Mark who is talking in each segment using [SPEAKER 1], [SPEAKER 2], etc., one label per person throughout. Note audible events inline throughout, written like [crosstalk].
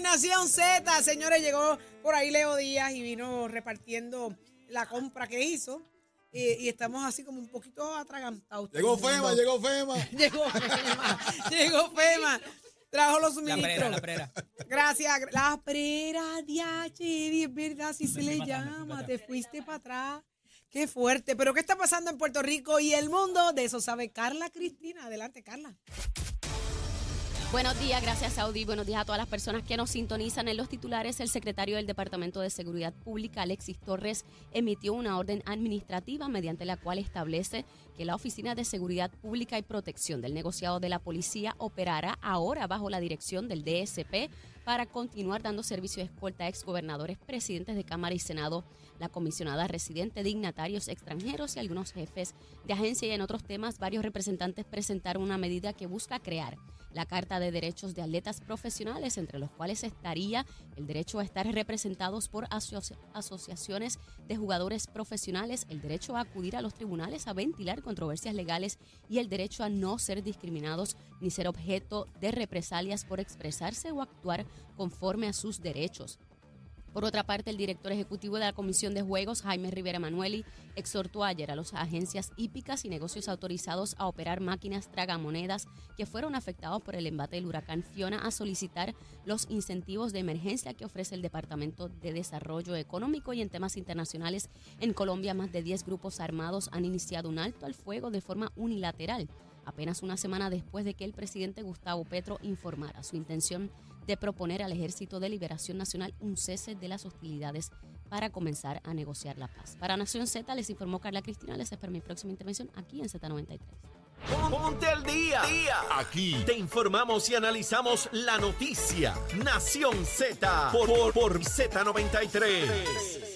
[SPEAKER 1] Nación Z, señores, llegó por ahí Leo Díaz y vino repartiendo la compra que hizo. Y, y estamos así como un poquito atragantados.
[SPEAKER 2] Llegó FEMA, llegó FEMA. [laughs]
[SPEAKER 1] Llegó FEMA, llegó FEMA. Trajo los
[SPEAKER 3] La
[SPEAKER 1] suministros.
[SPEAKER 3] prera, la prera.
[SPEAKER 1] Gracias. gra- La prera, diache, es verdad, así se le llama. Te fuiste para atrás. Qué fuerte. Pero ¿qué está pasando en Puerto Rico y el mundo? De eso sabe Carla Cristina. Adelante, Carla.
[SPEAKER 4] Buenos días, gracias Saudi. Buenos días a todas las personas que nos sintonizan en los titulares. El secretario del Departamento de Seguridad Pública, Alexis Torres, emitió una orden administrativa mediante la cual establece que la Oficina de Seguridad Pública y Protección del Negociado de la Policía operará ahora bajo la dirección del DSP para continuar dando servicio de escolta a exgobernadores, presidentes de Cámara y Senado, la comisionada residente, dignatarios extranjeros y algunos jefes de agencia. Y en otros temas varios representantes presentaron una medida que busca crear la Carta de Derechos de Atletas Profesionales, entre los cuales estaría el derecho a estar representados por asoci- asociaciones de jugadores profesionales, el derecho a acudir a los tribunales a ventilar controversias legales y el derecho a no ser discriminados ni ser objeto de represalias por expresarse o actuar conforme a sus derechos. Por otra parte, el director ejecutivo de la Comisión de Juegos, Jaime Rivera Manueli, exhortó ayer a las agencias hípicas y negocios autorizados a operar máquinas tragamonedas que fueron afectados por el embate del huracán Fiona a solicitar los incentivos de emergencia que ofrece el Departamento de Desarrollo Económico y en temas internacionales. En Colombia, más de 10 grupos armados han iniciado un alto al fuego de forma unilateral apenas una semana después de que el presidente Gustavo Petro informara su intención de proponer al Ejército de Liberación Nacional un cese de las hostilidades para comenzar a negociar la paz. Para Nación Z les informó Carla Cristina, les espero mi próxima intervención aquí en Z93.
[SPEAKER 5] Ponte al día. Aquí te informamos y analizamos la noticia. Nación Z por, por, por Z93.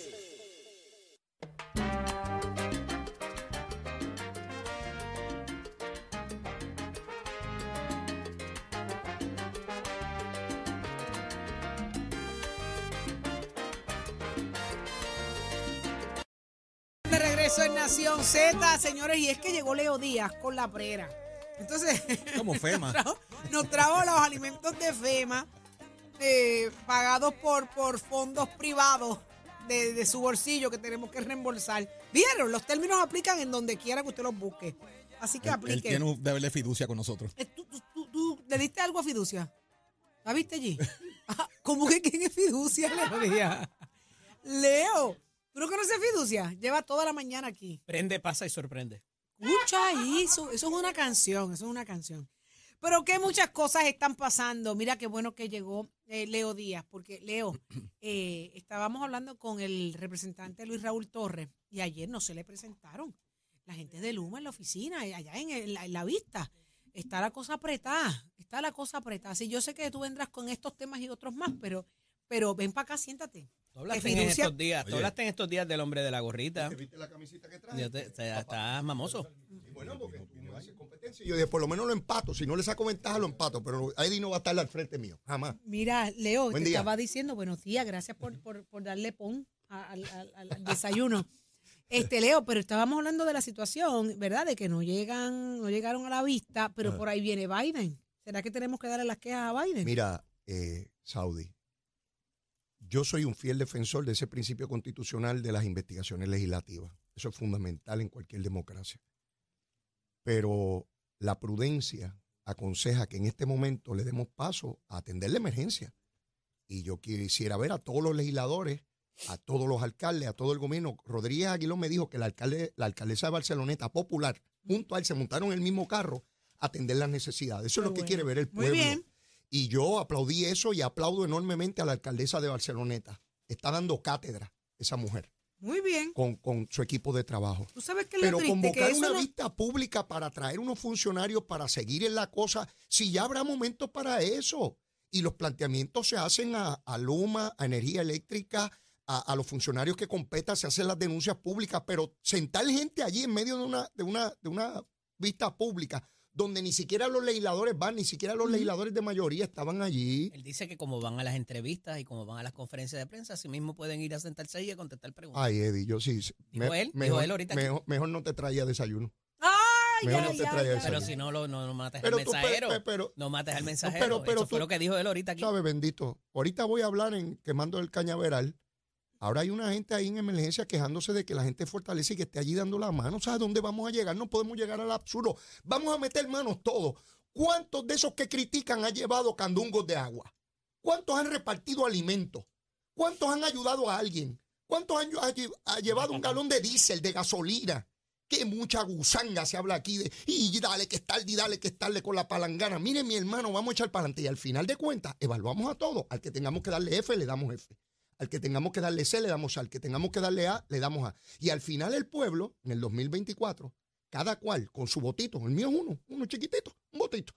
[SPEAKER 1] Regreso en Nación Z, señores, y es que llegó Leo Díaz con la prera. Entonces,
[SPEAKER 2] Como [laughs] FEMA.
[SPEAKER 1] nos trajo, nos trajo los alimentos de FEMA eh, pagados por, por fondos privados de, de su bolsillo que tenemos que reembolsar. ¿Vieron? Los términos aplican en donde quiera que usted los busque. Así que
[SPEAKER 2] Él, él
[SPEAKER 1] aplique.
[SPEAKER 2] tiene un deber de fiducia con nosotros.
[SPEAKER 1] Eh, ¿Tú, tú, tú- tú le diste algo a Fiducia? ¿La viste allí? [laughs] Ah, ¿Cómo que quién es Fiducia, Leo Díaz? Leo, ¿tú no conoces a Fiducia? Lleva toda la mañana aquí.
[SPEAKER 3] Prende, pasa y sorprende.
[SPEAKER 1] Escucha ahí, eso, eso es una canción, eso es una canción. Pero que muchas cosas están pasando. Mira qué bueno que llegó eh, Leo Díaz, porque Leo, [clears throat] eh, estábamos hablando con el representante Luis Raúl Torres y ayer no se le presentaron. La gente de Luma en la oficina, eh, allá en, el- en la vista. Está la cosa apretada, está la cosa apretada. Sí, yo sé que tú vendrás con estos temas y otros más, pero, pero ven para acá, siéntate.
[SPEAKER 3] Tú hablaste en estos días, tú hablaste en estos días del hombre de la gorrita.
[SPEAKER 2] ¿Viste la camisita que trae?
[SPEAKER 3] Ya te- o sea, está mamoso.
[SPEAKER 2] Bueno, porque tú me vas a hacer competencia. Y Yo dije, por lo menos lo empato. Si no le saco ventaja, lo empato. Pero Eddie no va a estar al frente mío. Jamás.
[SPEAKER 1] Mira, Leo,
[SPEAKER 2] Buen
[SPEAKER 1] te
[SPEAKER 2] día.
[SPEAKER 1] estaba diciendo buenos días, gracias por, por, por darle pon al, al- al- al desayuno. Este, Leo, pero estábamos hablando de la situación, ¿verdad? De que no llegan, no llegaron a la vista, pero
[SPEAKER 2] Ajá.
[SPEAKER 1] por ahí viene Biden. ¿Será que tenemos que darle las quejas a Biden?
[SPEAKER 2] Mira, eh, Saudi, yo soy un fiel defensor de ese principio constitucional de las investigaciones legislativas. Eso es fundamental en cualquier democracia. Pero la prudencia aconseja que en este momento le demos paso a atender la emergencia. Y yo quisiera ver a todos los legisladores, a todos los alcaldes, a todo el gobierno. Rodríguez Aguilón me dijo que la, alcalde, la alcaldesa de Barceloneta popular, junto a él, se montaron en el mismo carro a atender las necesidades. Eso es lo que quiere ver el
[SPEAKER 1] Muy
[SPEAKER 2] pueblo.
[SPEAKER 1] bien.
[SPEAKER 2] Y yo aplaudí eso y aplaudo enormemente a la alcaldesa de Barceloneta. Está dando cátedra esa mujer
[SPEAKER 1] Muy bien.
[SPEAKER 2] con, con su equipo de trabajo.
[SPEAKER 1] Tú sabes
[SPEAKER 2] Pero
[SPEAKER 1] triste
[SPEAKER 2] convocar
[SPEAKER 1] que
[SPEAKER 2] una
[SPEAKER 1] no-
[SPEAKER 2] vista pública para traer unos funcionarios para seguir en la cosa, si ya habrá momentos para eso. y los planteamientos se hacen a, a Luma, a energía eléctrica, a, a los funcionarios que competan, se hacen las denuncias públicas, pero sentar gente allí en medio de una, de una, de una vista pública, donde ni siquiera los legisladores van, ni siquiera los legisladores de mayoría estaban allí.
[SPEAKER 6] Él dice que como van a las entrevistas y como van a las conferencias de prensa, así mismo pueden ir a sentarse ahí y a contestar preguntas.
[SPEAKER 2] Ay, Eddie, yo sí.
[SPEAKER 6] Dijo él, dijo él ahorita aquí.
[SPEAKER 2] mejor, mejor no te traía desayuno.
[SPEAKER 1] Ay,
[SPEAKER 2] Mejor
[SPEAKER 1] ay,
[SPEAKER 2] no te
[SPEAKER 1] ay,
[SPEAKER 2] traía
[SPEAKER 1] ay.
[SPEAKER 2] esa
[SPEAKER 6] Pero si no, lo, no, no mates
[SPEAKER 2] Pero
[SPEAKER 6] al
[SPEAKER 2] tú,
[SPEAKER 6] mensajero.
[SPEAKER 2] pe- pero,
[SPEAKER 6] no mates al mensajero.
[SPEAKER 2] pero- pero
[SPEAKER 6] Eso fue
[SPEAKER 2] tú-
[SPEAKER 6] lo que dijo él ahorita aquí.
[SPEAKER 2] ¿Sabe, bendito? Ahorita voy a hablar en quemando el cañaveral. Ahora hay una gente ahí en emergencia quejándose de que la gente fortalece y que esté allí dando la mano. ¿Sabes dónde vamos a llegar? No podemos llegar al absurdo. Vamos a meter manos todos. ¿Cuántos de esos que critican han llevado candungos de agua? ¿Cuántos han repartido alimentos? ¿Cuántos han ayudado a alguien? ¿Cuántos han ha lle- ha llevado un galón de diésel, de gasolina? Qué mucha gusanga se habla aquí de, y dale que estarle, y dale que estarle con la palangana. Mire, mi hermano, vamos a echar para adelante. Y al final de cuentas, evaluamos a todos. Al que tengamos que darle F, le damos F. Al que tengamos que darle C, le damos A. Al que tengamos que darle A, le damos A. Y al final el pueblo, en el 2024, cada cual con su votito, el mío es uno, uno chiquitito, un votito.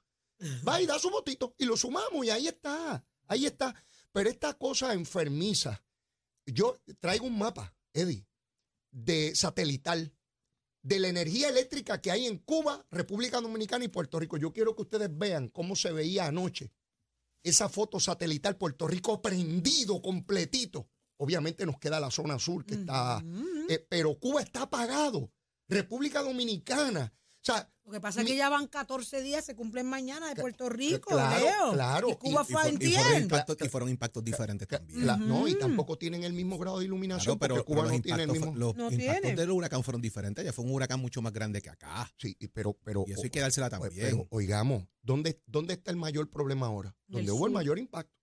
[SPEAKER 2] Va y da su votito y lo sumamos y ahí está, ahí está. Pero esta cosa enfermiza, yo traigo un mapa, Eddie, de satelital, de la energía eléctrica que hay en Cuba, República Dominicana y Puerto Rico. Yo quiero que ustedes vean cómo se veía anoche esa foto satelital, Puerto Rico prendido completito. Obviamente nos queda la zona sur que está, eh, pero Cuba está apagado. República Dominicana. O sea,
[SPEAKER 1] Lo que pasa es que ya van 14 días, se cumplen mañana de Puerto Rico,
[SPEAKER 2] claro,
[SPEAKER 1] Leo.
[SPEAKER 2] claro.
[SPEAKER 1] Y Cuba
[SPEAKER 2] Y- y
[SPEAKER 1] fue
[SPEAKER 7] Y
[SPEAKER 1] antier.
[SPEAKER 7] fueron, impactos, y fueron impactos diferentes también.
[SPEAKER 2] la- no, y tampoco tienen el mismo grado de iluminación
[SPEAKER 7] Claro, pero,
[SPEAKER 2] Cuba
[SPEAKER 7] los
[SPEAKER 2] no tiene el
[SPEAKER 7] impactos,
[SPEAKER 2] mismo.
[SPEAKER 7] los
[SPEAKER 1] No
[SPEAKER 7] impactos
[SPEAKER 1] tiene.
[SPEAKER 7] del huracán fueron diferentes. Ya fue un huracán mucho más grande que acá.
[SPEAKER 2] Sí, y- pero, pero,
[SPEAKER 7] Y eso hay que dársela también.
[SPEAKER 2] pero oigamos, ¿dónde, ¿dónde está el mayor problema ahora? Donde
[SPEAKER 1] el
[SPEAKER 2] hubo el mayor impacto.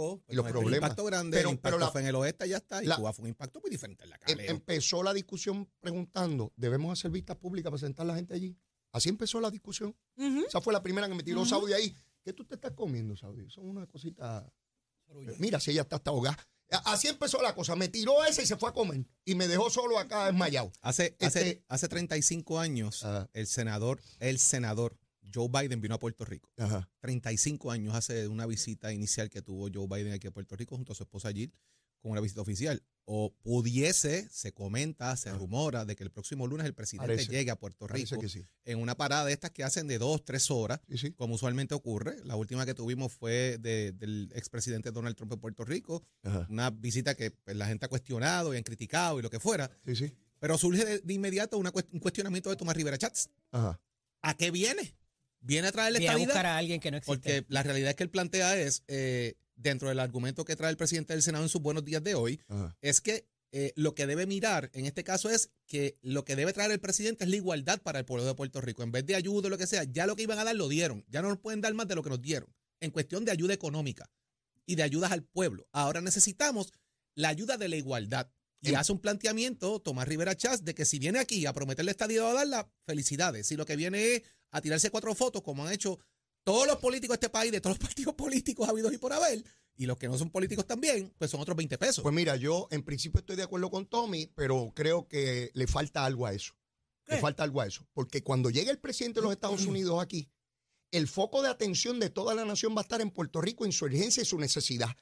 [SPEAKER 7] Pues claro.
[SPEAKER 2] Y los
[SPEAKER 7] el
[SPEAKER 2] problemas.
[SPEAKER 7] impacto grande,
[SPEAKER 2] Pero-
[SPEAKER 7] el impacto
[SPEAKER 2] pero la-
[SPEAKER 7] fue en el oeste, ya está. Y
[SPEAKER 2] la-
[SPEAKER 7] Cuba fue un impacto muy diferente en la
[SPEAKER 2] Em-
[SPEAKER 7] Leo.
[SPEAKER 2] empezó la discusión preguntando, ¿debemos hacer vistas públicas para sentar a la gente allí? Así empezó la discusión. Esa fue la primera que me tiró Saudi ahí. ¿Qué tú te estás comiendo, Saudi? Son una cosita. Mira, si ella está hasta ahogada. Así empezó la cosa. Me tiró esa y se fue a comer. Y me dejó solo acá desmayado.
[SPEAKER 7] Hace,
[SPEAKER 2] este-
[SPEAKER 7] hace, hace 35 años,
[SPEAKER 2] Ajá.
[SPEAKER 7] el senador, el senador Joe Biden vino a Puerto Rico.
[SPEAKER 2] Ajá.
[SPEAKER 7] 35 años hace una visita inicial que tuvo Joe Biden aquí a Puerto Rico junto a su esposa Jill con una visita oficial. O pudiese, se comenta, se rumora de que el próximo lunes el presidente
[SPEAKER 2] Parece.
[SPEAKER 7] llegue a Puerto Rico
[SPEAKER 2] que sí.
[SPEAKER 7] en una parada de estas que hacen de dos, tres horas,
[SPEAKER 2] Sí, sí.
[SPEAKER 7] como usualmente ocurre. La última que tuvimos fue de- del expresidente Donald Trump en Puerto Rico,
[SPEAKER 2] Ajá.
[SPEAKER 7] una visita que pues, la gente ha cuestionado y han criticado y lo que fuera. Pero surge de, de inmediato una un cuestionamiento de Tomás Rivera Chats.
[SPEAKER 2] Ajá.
[SPEAKER 7] ¿A qué viene? ¿Viene a traerle
[SPEAKER 6] Voy a buscar
[SPEAKER 7] estabilidad?
[SPEAKER 6] a alguien que no existe.
[SPEAKER 7] Porque la realidad es que él plantea es, eh, dentro del argumento que trae el presidente del Senado en sus buenos días de hoy,
[SPEAKER 2] Ajá.
[SPEAKER 7] es que eh, lo que debe mirar en este caso es que lo que debe traer el presidente es la igualdad para el pueblo de Puerto Rico. En vez de ayuda o lo que sea, ya lo que iban a dar lo dieron. Ya no nos pueden dar más de lo que nos dieron. En cuestión de ayuda económica y de ayudas al pueblo. Ahora necesitamos la ayuda de la igualdad. Y
[SPEAKER 2] En-
[SPEAKER 7] hace un planteamiento, Tomás Rivera Chávez, de que si viene aquí a prometerle estadía a darla, felicidades. Si lo que viene es a tirarse cuatro fotos, como han hecho todos los políticos de este país, de todos los [laughs] partidos políticos habidos y por haber, y los que no son políticos también, pues son otros 20 pesos.
[SPEAKER 2] Pues mira, yo en principio estoy de acuerdo con Tommy, pero creo que le falta algo a eso. Le falta algo a eso. Porque cuando llegue el presidente de los Estados [clears throat] Unidos aquí, el foco de atención de toda la nación va a estar en Puerto Rico, en su urgencia y su necesidad.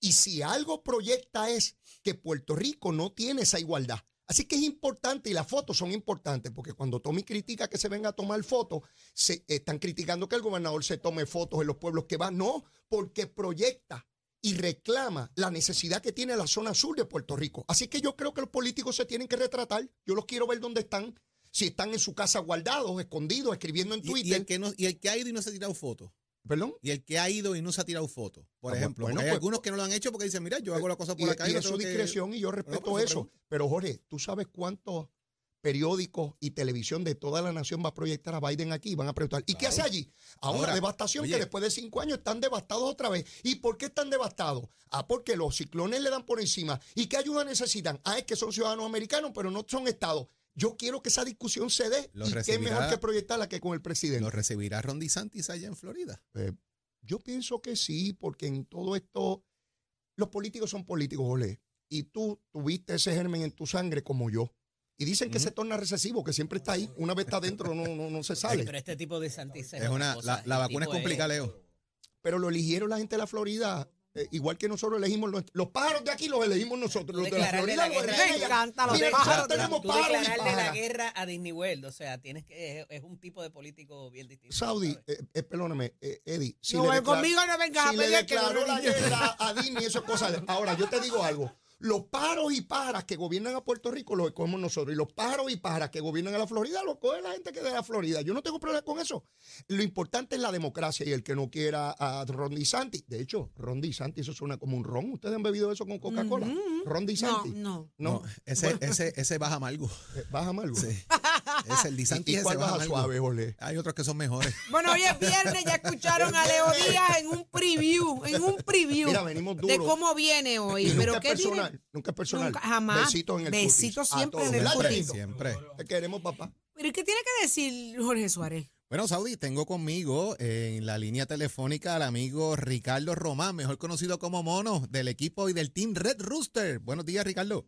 [SPEAKER 2] Y si algo proyecta es que Puerto Rico no tiene esa igualdad. Así que es importante y las fotos son importantes, porque cuando Tommy critica que se venga a tomar fotos, se están criticando que el gobernador se tome fotos en los pueblos que va. No, porque proyecta y reclama la necesidad que tiene la zona sur de Puerto Rico. Así que yo creo que los políticos se tienen que retratar. Yo los quiero ver dónde están. Si están en su casa guardados, escondidos, escribiendo en
[SPEAKER 7] Y- y,
[SPEAKER 2] Twitter.
[SPEAKER 7] el que no, y el que ha ido y no se ha tirado fotos.
[SPEAKER 2] ¿Perdón?
[SPEAKER 7] Y el que ha ido y no se ha tirado fotos. Por
[SPEAKER 2] Ah,
[SPEAKER 7] ejemplo,
[SPEAKER 2] bueno,
[SPEAKER 7] hay
[SPEAKER 2] pues-
[SPEAKER 7] algunos que no lo han hecho porque dicen, mira, yo hago la cosa
[SPEAKER 2] Y,
[SPEAKER 7] por acá y,
[SPEAKER 2] y
[SPEAKER 7] no
[SPEAKER 2] es su
[SPEAKER 7] que-
[SPEAKER 2] discreción y yo respeto
[SPEAKER 7] por eso.
[SPEAKER 2] Pero Jorge, ¿tú sabes cuántos periódicos y televisión de toda la nación va a proyectar a Biden aquí? Van a preguntar. ¿Y qué hace allí? A una
[SPEAKER 7] Ahora,
[SPEAKER 2] devastación
[SPEAKER 7] oye.
[SPEAKER 2] que después de cinco años están devastados otra vez. ¿Y por qué están devastados? Ah, porque los ciclones le dan por encima. ¿Y qué ayuda necesitan? Ah, es que son ciudadanos americanos, pero no son estados. Yo quiero que esa discusión se dé.
[SPEAKER 7] Los
[SPEAKER 2] y qué
[SPEAKER 7] recibirá-
[SPEAKER 2] mejor que proyectarla que con el presidente.
[SPEAKER 7] Lo recibirá Ron DeSantis allá en Florida.
[SPEAKER 2] Eh, yo pienso que sí, porque en todo esto, los políticos son políticos, Ole. Y tú tuviste ese germen en tu sangre como yo. Y dicen que se torna recesivo, que siempre está ahí. Una vez está adentro, no, no, no se
[SPEAKER 6] Sí,
[SPEAKER 2] sale.
[SPEAKER 6] pero este tipo de Santis
[SPEAKER 7] Es una, la, la vacuna es complicada, Leo.
[SPEAKER 2] pero lo eligieron la gente de la Florida. Eh, igual que nosotros elegimos los, los pájaros de aquí los elegimos nosotros los de la Florida los
[SPEAKER 1] Me encanta los
[SPEAKER 2] Mira,
[SPEAKER 1] pájaros.
[SPEAKER 2] tenemos
[SPEAKER 6] Tú
[SPEAKER 2] pájaros
[SPEAKER 6] declararle la guerra a Disney World, o sea, tienes que es, es un tipo de político bien distinto.
[SPEAKER 2] Saudi, eh, eh, perdóname, eh, Eddie. Si
[SPEAKER 1] No,
[SPEAKER 2] le
[SPEAKER 1] conmigo no vengas a
[SPEAKER 2] si le
[SPEAKER 1] pelear que
[SPEAKER 2] declaró
[SPEAKER 1] no
[SPEAKER 2] la guerra a Disney, eso es cosa. Ahora, yo te digo algo. Los pájaros y pájaras que gobiernan a Puerto Rico los cogemos nosotros. Y los pájaros y pájaras que gobiernan a la Florida los coge la gente que es de la Florida. Yo no tengo problema con eso. Lo importante es la democracia y el que no quiera a Ron DeSantis. De hecho, Ron DeSantis, eso suena como un ron. ¿Ustedes han bebido eso con Coca-Cola?
[SPEAKER 1] Ujú.
[SPEAKER 2] Ron
[SPEAKER 1] No,
[SPEAKER 2] DeSantis.
[SPEAKER 1] no.
[SPEAKER 2] No,
[SPEAKER 7] ese, ese, ese baja amargo.
[SPEAKER 2] eh, baja amargo.
[SPEAKER 7] Sí. [laughs] Es el [laughs]
[SPEAKER 2] ¿Y,
[SPEAKER 7] Disanti
[SPEAKER 2] y
[SPEAKER 7] ese
[SPEAKER 2] cuál
[SPEAKER 7] baja
[SPEAKER 2] baja suave, Ole?
[SPEAKER 7] Hay otros que son mejores. [laughs]
[SPEAKER 1] Bueno, hoy es viernes, ya escucharon a Leo Díaz en un preview, en un preview
[SPEAKER 2] Mira, venimos duro.
[SPEAKER 1] de cómo viene hoy.
[SPEAKER 2] Y
[SPEAKER 1] Pero
[SPEAKER 2] nunca
[SPEAKER 1] ¿qué
[SPEAKER 2] es personal, nunca es personal.
[SPEAKER 1] Nunca, jamás.
[SPEAKER 2] Besitos en el
[SPEAKER 1] Besitos siempre
[SPEAKER 2] todos.
[SPEAKER 1] en el
[SPEAKER 2] ¿Verdad,
[SPEAKER 1] cutis.
[SPEAKER 7] Siempre.
[SPEAKER 2] Te queremos, papá.
[SPEAKER 1] ¿Pero qué tiene que decir Jorge Suárez?
[SPEAKER 7] Bueno, Saudi, tengo conmigo en la línea telefónica al amigo Ricardo Román, mejor conocido como Mono, del equipo y del Team Red Rooster. Buenos días, Ricardo.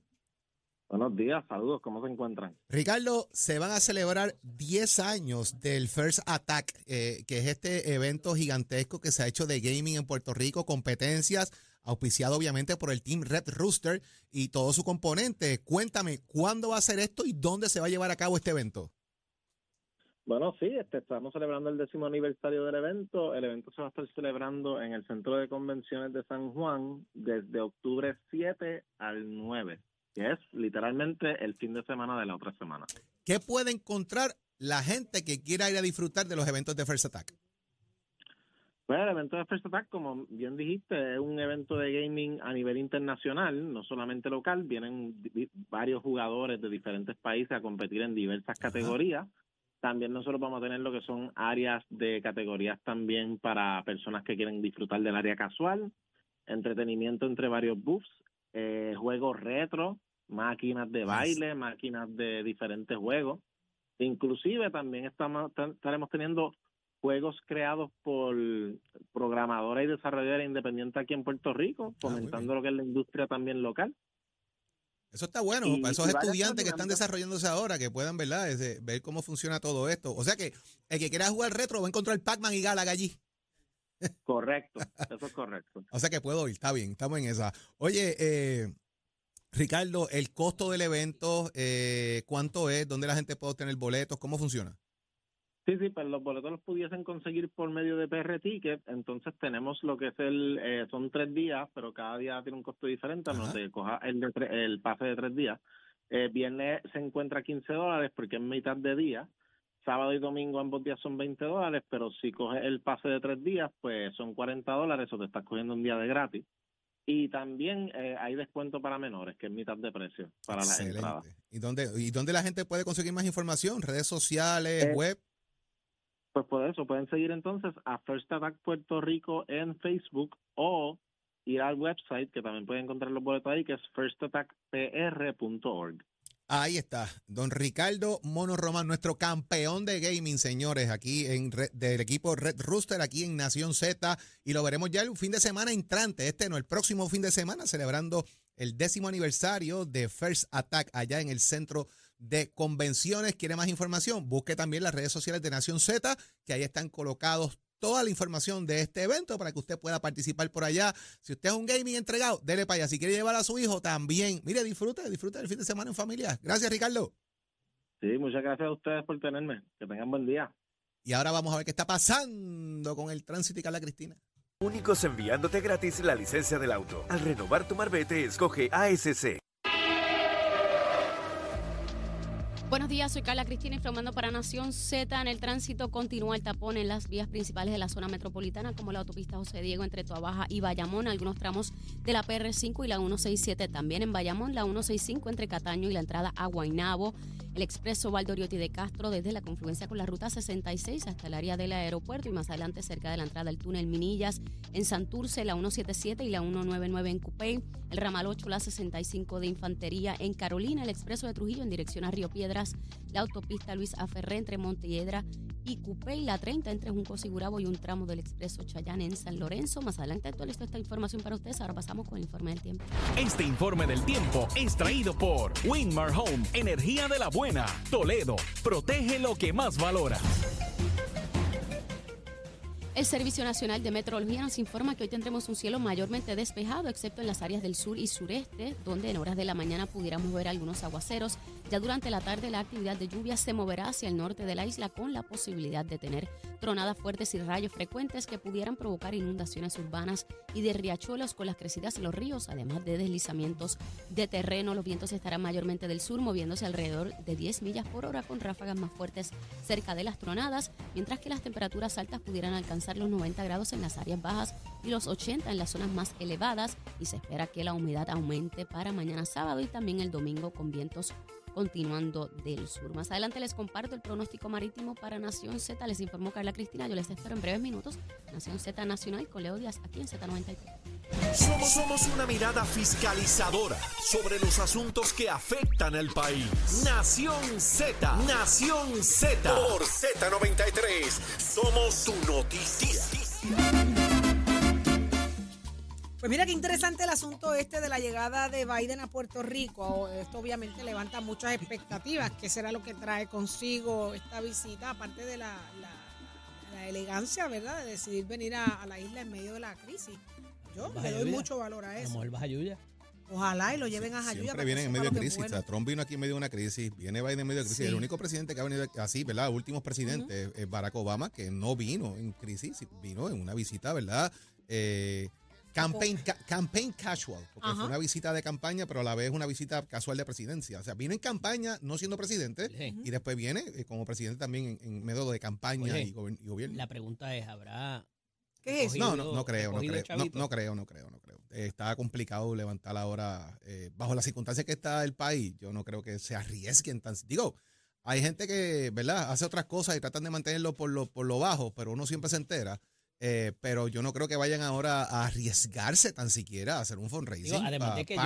[SPEAKER 8] Buenos días, saludos, ¿cómo se encuentran?
[SPEAKER 7] Ricardo, se van a celebrar 10 años del First Attack, eh, que es este evento gigantesco que se ha hecho de gaming en Puerto Rico, competencias, auspiciado obviamente por el Team Red Rooster y todo su componente. Cuéntame, ¿cuándo va a ser esto y dónde se va a llevar a cabo este evento?
[SPEAKER 8] Bueno, sí, este, estamos celebrando el décimo aniversario del evento. El evento se va a estar celebrando en el Centro de Convenciones de San Juan desde octubre 7 al 9, que es literalmente el fin de semana de la otra semana.
[SPEAKER 7] ¿Qué puede encontrar la gente que quiera ir a disfrutar de los eventos de First Attack?
[SPEAKER 8] Pues el evento de First Attack, como bien dijiste, es un evento de gaming a nivel internacional, no solamente local. Vienen varios jugadores de diferentes países a competir en diversas categorías. También nosotros vamos a tener lo que son áreas de categorías también para personas que quieren disfrutar del área casual, entretenimiento entre varios booths, eh, juegos retro, máquinas de baile, máquinas de diferentes juegos. Inclusive también estamos ta- estaremos teniendo juegos creados por programadores y desarrolladores independientes aquí en Puerto Rico,
[SPEAKER 7] Ah,
[SPEAKER 8] fomentando lo que es la industria también local.
[SPEAKER 7] Eso está bueno,
[SPEAKER 8] Y-
[SPEAKER 7] para esos estudiantes que están desarrollándose ahora, que puedan, ¿verdad?, ver cómo funciona todo esto. O sea que el que quiera jugar retro va a encontrar Pac-Man y Galaga allí.
[SPEAKER 8] Correcto, [laughs] eso es correcto.
[SPEAKER 7] O sea que puedo ir, está bien, estamos en esa. Oye, eh, Ricardo, el costo del evento, eh, ¿cuánto es? ¿Dónde la gente puede obtener boletos? ¿Cómo funciona?
[SPEAKER 8] Sí, sí, pero los boletos los pudiesen conseguir por medio de PR Ticket, entonces tenemos lo que es el, eh, son tres días, pero cada día tiene un costo diferente, a menos de coja el, de tre- el pase de tres días. Eh, viernes se encuentra 15 dólares porque es mitad de día, sábado y domingo ambos días son 20 dólares, pero si coges el pase de tres días, pues son 40 dólares o te estás cogiendo un día de gratis. Y también eh, hay descuento para menores, que es mitad de precio para las entradas.
[SPEAKER 7] Excelente. ¿Y dónde, ¿Y dónde la gente puede conseguir más información? ¿Redes sociales,
[SPEAKER 8] Eh,
[SPEAKER 7] web?
[SPEAKER 8] Pues por eso pueden seguir entonces a First Attack Puerto Rico en Facebook o ir al website que también pueden encontrar los boletos ahí que es firstattackpr.org.
[SPEAKER 7] Ahí está, don Ricardo Mono Román, nuestro campeón de gaming, señores, aquí en del equipo Red Rooster, aquí en Nación Z, y lo veremos ya el fin de semana entrante, este no, el próximo fin de semana, celebrando el décimo aniversario de First Attack allá en el centro de convenciones. ¿Quiere más información? Busque también las redes sociales de Nación Z, que ahí están colocados toda la información de este evento para que usted pueda participar por allá. Si usted es un gaming entregado, dele para allá. Si quiere llevar a su hijo, también. Mire, disfrute, disfrute del fin de semana en familia. Gracias, Ricardo.
[SPEAKER 8] Sí, muchas gracias a ustedes por tenerme. Que tengan buen día.
[SPEAKER 7] Y ahora vamos a ver qué está pasando con el tránsito y Carla Cristina.
[SPEAKER 9] Únicos enviándote gratis la licencia del auto. Al renovar tu marbete, escoge ASC.
[SPEAKER 4] Buenos días, soy Carla Cristina informando para Nación Z. En el tránsito continúa el tapón en las vías principales de la zona metropolitana, como la autopista José Diego entre Toabaja y Bayamón, algunos tramos de la PR5 y la 167. También en Bayamón, la 165 entre Cataño y la entrada a Guaynabo. El expreso Valdoriotti de Castro desde la confluencia con la ruta 66 hasta el área del aeropuerto y más adelante cerca de la entrada del túnel Minillas. En Santurce, la 177 y la 199 en Cupey. El ramal 8, la 65 de Infantería en Carolina. El expreso de Trujillo en dirección a Río La autopista Luis Aferré entre Montelledra y Cupey. La 30 entre Junco Sigurabo y un tramo del expreso Chayán en San Lorenzo. Más adelante actualizo esta información para ustedes. Ahora pasamos con el informe del tiempo.
[SPEAKER 10] Este informe del tiempo es traído por Winmar Home, energía de la buena. Toledo, protege lo que más valora.
[SPEAKER 4] El Servicio Nacional de Meteorología nos informa que hoy tendremos un cielo mayormente despejado, excepto en las áreas del sur y sureste, donde en horas de la mañana pudiéramos ver algunos aguaceros. Ya durante la tarde la actividad de lluvia se moverá hacia el norte de la isla con la posibilidad de tener tronadas fuertes y rayos frecuentes que pudieran provocar inundaciones urbanas y de riachuelos con las crecidas en los ríos, además de deslizamientos de terreno. Los vientos estarán mayormente del sur, moviéndose alrededor de 10 millas por hora con ráfagas más fuertes cerca de las tronadas, mientras que las temperaturas altas pudieran alcanzar los 90 grados en las áreas bajas y los 80 en las zonas más elevadas y se espera que la humedad aumente para mañana sábado y también el domingo con vientos continuando del sur. Más adelante les comparto el pronóstico marítimo para Nación Z. Les informó Carla Cristina. Yo les espero en breves minutos. Nación Z Nacional con Leo Díaz aquí en Z93.
[SPEAKER 5] Somos, somos una mirada fiscalizadora sobre los asuntos que afectan al país. Nación Z, Nación Z. Por Z93, somos tu noticia.
[SPEAKER 1] Pues mira qué interesante el asunto este de la llegada de Biden a Puerto Rico. Esto obviamente levanta muchas expectativas. ¿Qué será lo que trae consigo esta visita? Aparte de la, la- la elegancia, ¿verdad? De decidir venir a, a la isla en medio de la crisis. Yo
[SPEAKER 6] Baja
[SPEAKER 1] le doy
[SPEAKER 6] Jayuya.
[SPEAKER 1] mucho valor a
[SPEAKER 6] A
[SPEAKER 1] eso.
[SPEAKER 6] mejor baja Yuya.
[SPEAKER 1] Ojalá y lo lleven a Jayuya.
[SPEAKER 7] Siempre
[SPEAKER 1] para que
[SPEAKER 7] vienen en medio de crisis. O
[SPEAKER 1] bueno.
[SPEAKER 7] sea, Trump vino aquí en medio de una crisis, viene Biden en medio de crisis.
[SPEAKER 1] Sí.
[SPEAKER 7] El único presidente que ha venido así, ¿verdad? Últimos presidentes, es Barack Obama, que no vino en crisis, vino en una visita, ¿verdad? Eh, campaign, ca- campaign casual, porque
[SPEAKER 1] Ajá.
[SPEAKER 7] fue una visita de campaña, pero a la vez una visita casual de presidencia. O sea, vino en campaña, no siendo presidente,
[SPEAKER 6] Sí.
[SPEAKER 7] y después viene eh, como presidente también en, en medio de campaña
[SPEAKER 6] Oye,
[SPEAKER 7] y, gobierno.
[SPEAKER 6] La pregunta es, ¿habrá
[SPEAKER 1] ¿Qué es eso?
[SPEAKER 7] No, no, no creo, no creo, no, creo, no creo, no creo. Eh, está complicado levantar ahora, eh, bajo las circunstancias que está el país, yo no creo que se arriesguen tan... Digo, hay gente que, ¿verdad?, hace otras cosas y tratan de mantenerlo por lo, por lo bajo, pero uno siempre se entera. Eh, pero yo no creo que vayan ahora a arriesgarse tan siquiera a hacer un fundraising.
[SPEAKER 6] Digo, además
[SPEAKER 7] pa-
[SPEAKER 6] de que no,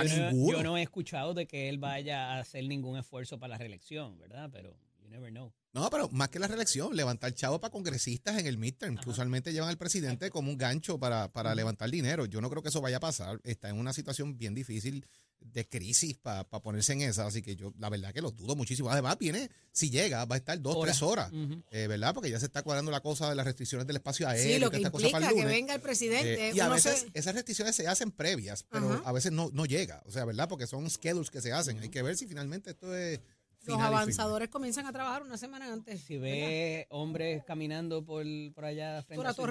[SPEAKER 6] yo no he escuchado de que él vaya a hacer ningún esfuerzo para la reelección, ¿verdad? Pero you never know.
[SPEAKER 7] No, pero más que la reelección, levantar chavo para congresistas en el midterm, que usualmente llevan al presidente como un gancho para, para levantar dinero. Yo no creo que eso vaya a pasar. Está en una situación bien difícil de crisis para ponerse en esa, así que yo la verdad que lo dudo muchísimo. Además, viene, si llega, va a estar dos,
[SPEAKER 6] Horas.
[SPEAKER 7] tres horas, eh, ¿verdad? Porque ya se está cuadrando la cosa de las restricciones del espacio aéreo,
[SPEAKER 1] Sí, lo
[SPEAKER 7] que
[SPEAKER 1] que
[SPEAKER 7] cosa para
[SPEAKER 1] implica
[SPEAKER 7] el
[SPEAKER 1] que venga el presidente.
[SPEAKER 7] Eh, y a veces
[SPEAKER 1] se-
[SPEAKER 7] esas restricciones se hacen previas, pero
[SPEAKER 1] Ajá.
[SPEAKER 7] a veces no, no llega, o sea, ¿verdad? Porque son schedules que se hacen. Hay que ver si finalmente esto es...
[SPEAKER 1] los avanzadores comienzan a trabajar una semana antes.
[SPEAKER 6] Si
[SPEAKER 1] ¿verdad?
[SPEAKER 6] ve hombres caminando por, por allá frente
[SPEAKER 1] Por
[SPEAKER 6] a su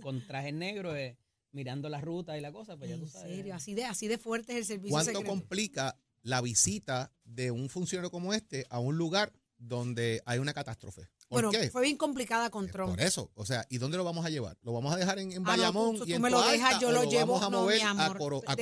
[SPEAKER 6] con trajes negros, eh, mirando la ruta y la cosa, pues ya tú
[SPEAKER 1] En
[SPEAKER 6] sabes.
[SPEAKER 1] serio, así de, así de fuerte es el servicio
[SPEAKER 7] ¿Cuánto
[SPEAKER 1] secreto.
[SPEAKER 7] complica la visita de un funcionario como este a un lugar donde hay una catástrofe? ¿Por
[SPEAKER 1] Bueno,
[SPEAKER 7] qué?
[SPEAKER 1] fue bien complicada con Trump.
[SPEAKER 7] Por eso, o sea, ¿y dónde lo vamos a llevar? ¿Lo vamos a dejar en, en
[SPEAKER 1] Ah, no,
[SPEAKER 7] Bayamón
[SPEAKER 1] tú-
[SPEAKER 7] y
[SPEAKER 1] tú
[SPEAKER 7] en
[SPEAKER 1] me lo dejas, yo
[SPEAKER 7] o
[SPEAKER 1] lo
[SPEAKER 7] lo
[SPEAKER 1] llevo-
[SPEAKER 7] vamos a
[SPEAKER 1] no,
[SPEAKER 7] mover
[SPEAKER 1] mi
[SPEAKER 7] a, Coro- a, Cabo Rojo,
[SPEAKER 1] a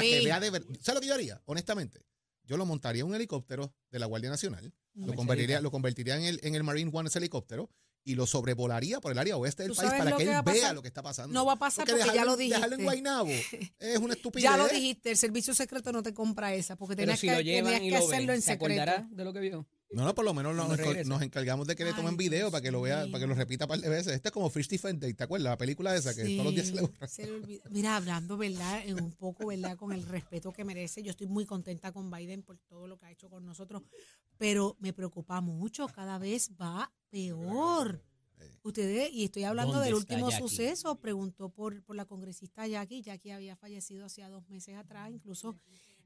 [SPEAKER 7] que vea de ver- ¿Sabes lo que yo haría? Honestamente, yo lo montaría en un helicóptero de la Guardia Nacional, lo convertiría, lo convertiría en el, en el Marine One ese helicóptero y lo sobrevolaría por el área oeste del
[SPEAKER 1] ¿Tú
[SPEAKER 7] país para que
[SPEAKER 1] que
[SPEAKER 7] él vea lo que está pasando.
[SPEAKER 1] No va a pasar porque ya
[SPEAKER 7] dejarlo-
[SPEAKER 1] lo dijiste.
[SPEAKER 7] Dejarlo en Guaynabo [laughs] es una estupidez.
[SPEAKER 1] Ya lo dijiste, el servicio secreto no te compra esa, porque tenías
[SPEAKER 6] si
[SPEAKER 1] que,
[SPEAKER 6] lo llevan
[SPEAKER 1] tenías
[SPEAKER 6] y
[SPEAKER 1] que
[SPEAKER 6] lo
[SPEAKER 1] hacerlo
[SPEAKER 6] ven,
[SPEAKER 1] en
[SPEAKER 6] ¿se
[SPEAKER 1] secreto.
[SPEAKER 6] acordará de lo que vio?
[SPEAKER 7] No, no, por lo menos [laughs] nos, encargamos de que le
[SPEAKER 1] Ay,
[SPEAKER 7] tomen video
[SPEAKER 1] Dios
[SPEAKER 7] para que lo vea,
[SPEAKER 1] mío.
[SPEAKER 7] para que lo repita un par de veces. Este es como Fish Defender, ¿te acuerdas? La película esa que todos los días se le borra.
[SPEAKER 1] se le olvida. Mira, hablando, ¿verdad? En un poco, ¿verdad? Con el respeto que merece. Yo estoy muy contenta con Biden por todo lo que ha hecho con nosotros, pero me preocupa mucho. Cada vez va peor. Ustedes, y estoy hablando
[SPEAKER 6] ¿Dónde
[SPEAKER 1] del último
[SPEAKER 6] Jackie?
[SPEAKER 1] suceso, preguntó por, por la congresista Jackie. Jackie había fallecido hacía dos meses atrás. Incluso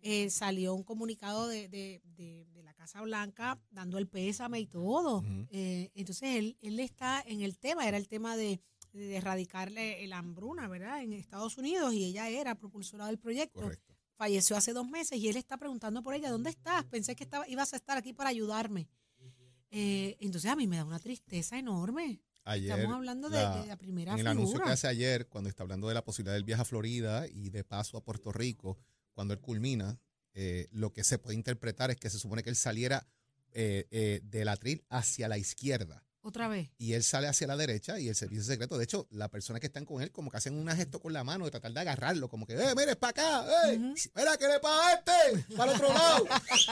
[SPEAKER 1] eh, salió un comunicado de, de- de- de la Casa Blanca dando el pésame y todo. Eh, entonces él, él está en el tema, era el tema de, erradicarle la hambruna, ¿verdad? En Estados Unidos y ella era propulsora del proyecto.
[SPEAKER 7] Correcto.
[SPEAKER 1] Falleció hace dos meses y él está preguntando por ella, ¿dónde estás? Pensé que estaba, ibas a estar aquí para ayudarme. Eh, entonces a mí me da una tristeza enorme.
[SPEAKER 7] Ayer,
[SPEAKER 1] Estamos hablando de,
[SPEAKER 7] la-
[SPEAKER 1] de la primera
[SPEAKER 7] en el
[SPEAKER 1] figura.
[SPEAKER 7] anuncio que hace ayer, cuando está hablando de la posibilidad del viaje a Florida y de paso a Puerto Rico, cuando él culmina, eh, lo que se puede interpretar es que se supone que él saliera eh, eh, del atril hacia la izquierda
[SPEAKER 1] Otra vez.
[SPEAKER 7] y él sale hacia la derecha y el servicio secreto, de hecho, las personas que están con él como que hacen un gesto con la mano de tratar de agarrarlo, como que, ¡eh, mire, es para acá! ¡eh!
[SPEAKER 1] Ujú.
[SPEAKER 7] ¡Mira, que le pasa a este! ¡Para el otro lado!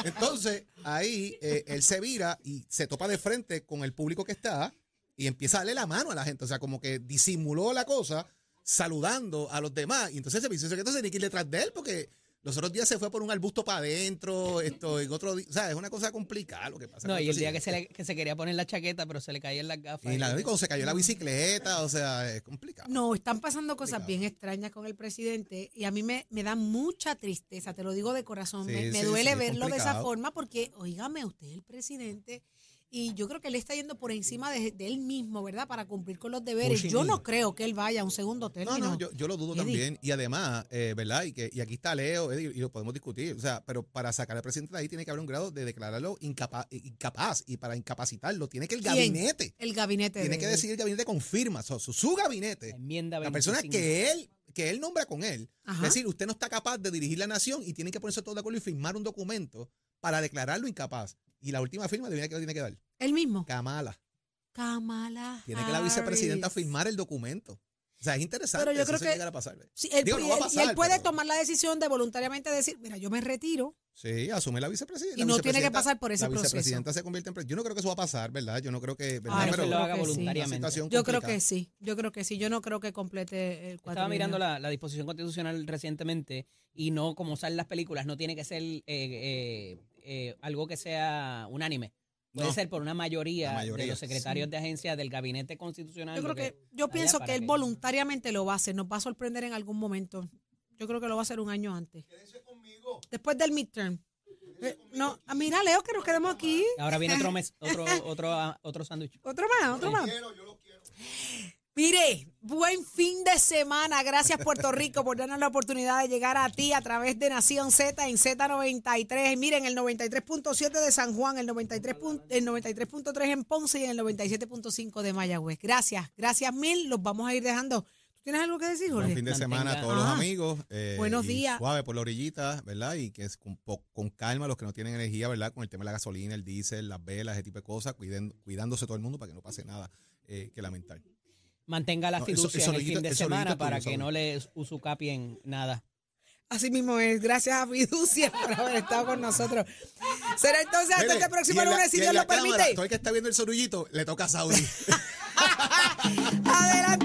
[SPEAKER 7] Entonces, ahí eh, él se vira y se topa de frente con el público que está y empieza a darle la mano a la gente. O sea, como que disimuló la cosa saludando a los demás. Y entonces el servicio secreto se tiene que ir detrás de él porque Los otros días se fue por un arbusto para adentro, esto, en otro día, o sea, es una cosa complicada lo que pasa.
[SPEAKER 6] No, y el día que se, le- que se quería poner la chaqueta, pero se le caían las gafas.
[SPEAKER 7] Y la, y cuando se cayó la bicicleta, o sea, es complicado.
[SPEAKER 1] No, están pasando cosas bien extrañas con el presidente y a mí me, me da mucha tristeza, te lo digo de corazón.
[SPEAKER 7] Sí,
[SPEAKER 1] me me
[SPEAKER 7] sí,
[SPEAKER 1] duele
[SPEAKER 7] sí,
[SPEAKER 1] verlo de esa forma porque, oígame, usted es el presidente y yo creo que él está yendo por encima de, de él mismo, ¿verdad? Para cumplir con los deberes.
[SPEAKER 7] Pushing
[SPEAKER 1] yo no creo que él vaya a un segundo
[SPEAKER 7] No,
[SPEAKER 1] término.
[SPEAKER 7] no, yo, yo lo dudo
[SPEAKER 1] Eddie.
[SPEAKER 7] también. Y además, eh, ¿verdad? Y, que, y aquí está Leo, Eddie, y lo podemos discutir. O sea, pero para sacar al presidente de ahí tiene que haber un grado de declararlo incapa- incapaz. Y para incapacitarlo tiene que el
[SPEAKER 1] ¿Quién?
[SPEAKER 7] gabinete.
[SPEAKER 1] El gabinete.
[SPEAKER 7] Tiene
[SPEAKER 1] de-
[SPEAKER 7] que decir el gabinete confirma. So, su, su gabinete.
[SPEAKER 6] enmienda
[SPEAKER 7] La persona
[SPEAKER 6] 25.
[SPEAKER 7] que él, que él nombra con él.
[SPEAKER 1] Ajá.
[SPEAKER 7] Es decir, usted no está capaz de dirigir la nación y tienen que ponerse todos de acuerdo y firmar un documento para declararlo incapaz. Y la última firma, adivina que lo tiene que dar.
[SPEAKER 1] Él mismo.
[SPEAKER 7] Kamala.
[SPEAKER 1] Kamala.
[SPEAKER 7] Tiene que la vicepresidenta firmar el documento. O sea, es interesante.
[SPEAKER 1] Pero yo
[SPEAKER 7] eso
[SPEAKER 1] creo
[SPEAKER 7] sí
[SPEAKER 1] que-
[SPEAKER 7] llegar a.
[SPEAKER 1] Sí, él,
[SPEAKER 7] Digo, no
[SPEAKER 1] y
[SPEAKER 7] va a
[SPEAKER 1] él- y
[SPEAKER 7] pasar,
[SPEAKER 1] él puede
[SPEAKER 7] pero-
[SPEAKER 1] tomar la decisión de voluntariamente decir, mira, yo me retiro.
[SPEAKER 7] Sí, asume la vicepresidenta.
[SPEAKER 1] Y
[SPEAKER 7] La
[SPEAKER 1] no tiene que pasar por ese
[SPEAKER 7] La
[SPEAKER 1] proceso.
[SPEAKER 7] vicepresidenta se convierte en Yo no creo que eso va a pasar, ¿verdad? Yo no creo que. ¿verdad?
[SPEAKER 1] Ay,
[SPEAKER 6] Pero
[SPEAKER 1] yo
[SPEAKER 6] lo
[SPEAKER 1] creo
[SPEAKER 6] haga
[SPEAKER 1] que sí.
[SPEAKER 6] voluntariamente.
[SPEAKER 1] Yo creo que sí, yo creo que sí. Yo no creo que complete el cuatro
[SPEAKER 6] Estaba mirando la, la disposición constitucional recientemente y no, como salen las películas, no tiene que ser eh, eh, eh, algo que sea unánime. Puede
[SPEAKER 7] No.
[SPEAKER 6] ser por una mayoría, de los secretarios de agencia del gabinete constitucional.
[SPEAKER 1] Yo creo que, yo pienso que él voluntariamente lo va a hacer, nos va a sorprender en algún momento. Yo creo que lo va a hacer un año antes. Después del midterm. Eh, no, ah, mira, Leo, que nos quedemos aquí.
[SPEAKER 6] Ahora viene otro mes, otro, [laughs] otro, otro sándwich.
[SPEAKER 1] Otro más, otro más. Mire, buen fin de semana. Gracias Puerto Rico por darnos la oportunidad de llegar a ti a través de Nación Z en Z93. Y Miren, el 93.7 de San Juan, el 93 pun- el 93.3 en Ponce y el 97.5 de Mayagüez. Gracias, gracias mil. Los vamos a ir dejando. ¿Tú tienes algo que decir, Jorge?
[SPEAKER 7] Buen fin de semana a todos
[SPEAKER 1] Ah.
[SPEAKER 7] los amigos. eh,
[SPEAKER 1] Buenos días.
[SPEAKER 7] Suave por la orillita, ¿verdad? Y que es con, con calma los que no tienen energía, ¿verdad? Con el tema de la gasolina, el diésel, las velas, ese tipo de cosas, cuiden- cuidándose todo el mundo para que no pase nada eh, que lamentar.
[SPEAKER 6] Mantenga la
[SPEAKER 7] No,
[SPEAKER 6] fiducia
[SPEAKER 7] eso
[SPEAKER 6] en el fin de semana para que no le usucapien nada.
[SPEAKER 1] Así mismo es. Gracias a Fiducia por haber estado con nosotros. Será entonces hasta
[SPEAKER 7] Mire,
[SPEAKER 1] este próximo
[SPEAKER 7] la-
[SPEAKER 1] lunes, si Dios lo permite.
[SPEAKER 7] cámara, todo el que está viendo el sorullito le toca a Saudi. [laughs] [laughs]